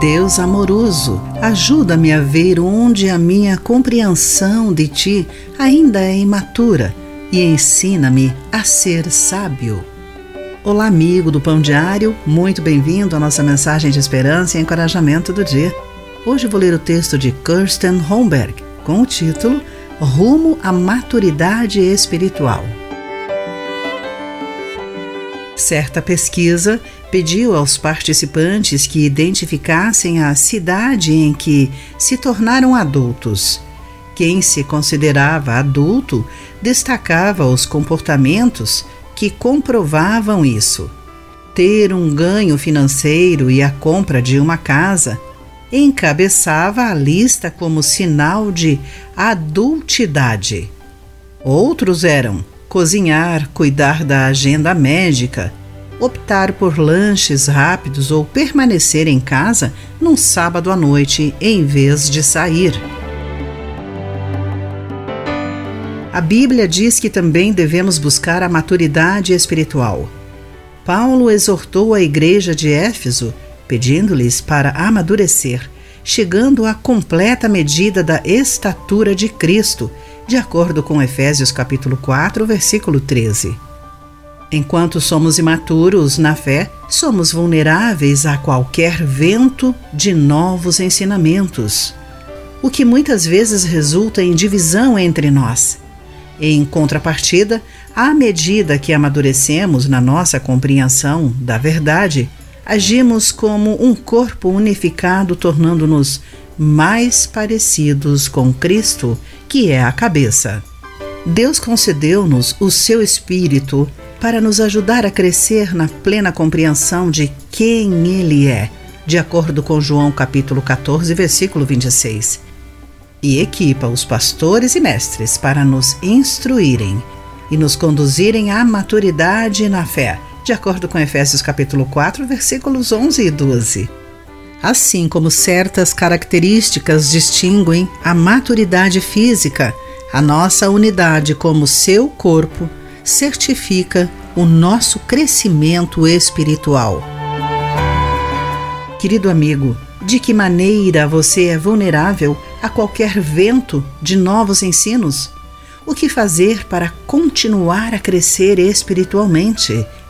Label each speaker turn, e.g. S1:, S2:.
S1: Deus amoroso, ajuda-me a ver onde a minha compreensão de ti ainda é imatura e ensina-me a ser sábio. Olá, amigo do Pão Diário, muito bem-vindo à nossa mensagem de esperança e encorajamento do dia. Hoje vou ler o texto de Kirsten Holmberg com o título Rumo à Maturidade Espiritual. Certa pesquisa pediu aos participantes que identificassem a cidade em que se tornaram adultos. Quem se considerava adulto destacava os comportamentos que comprovavam isso. Ter um ganho financeiro e a compra de uma casa encabeçava a lista como sinal de adultidade. Outros eram cozinhar, cuidar da agenda médica, optar por lanches rápidos ou permanecer em casa num sábado à noite em vez de sair. A Bíblia diz que também devemos buscar a maturidade espiritual. Paulo exortou a igreja de Éfeso, pedindo-lhes para amadurecer, chegando à completa medida da estatura de Cristo de acordo com Efésios capítulo 4, versículo 13. Enquanto somos imaturos na fé, somos vulneráveis a qualquer vento de novos ensinamentos, o que muitas vezes resulta em divisão entre nós. Em contrapartida, à medida que amadurecemos na nossa compreensão da verdade, agimos como um corpo unificado, tornando-nos mais parecidos com Cristo, que é a cabeça. Deus concedeu-nos o seu Espírito para nos ajudar a crescer na plena compreensão de quem Ele é, de acordo com João capítulo 14, versículo 26. E equipa os pastores e mestres para nos instruírem e nos conduzirem à maturidade na fé, de acordo com Efésios capítulo 4, versículos 11 e 12 assim como certas características distinguem a maturidade física, a nossa unidade como seu corpo certifica o nosso crescimento espiritual. Querido amigo, de que maneira você é vulnerável a qualquer vento de novos ensinos? O que fazer para continuar a crescer espiritualmente?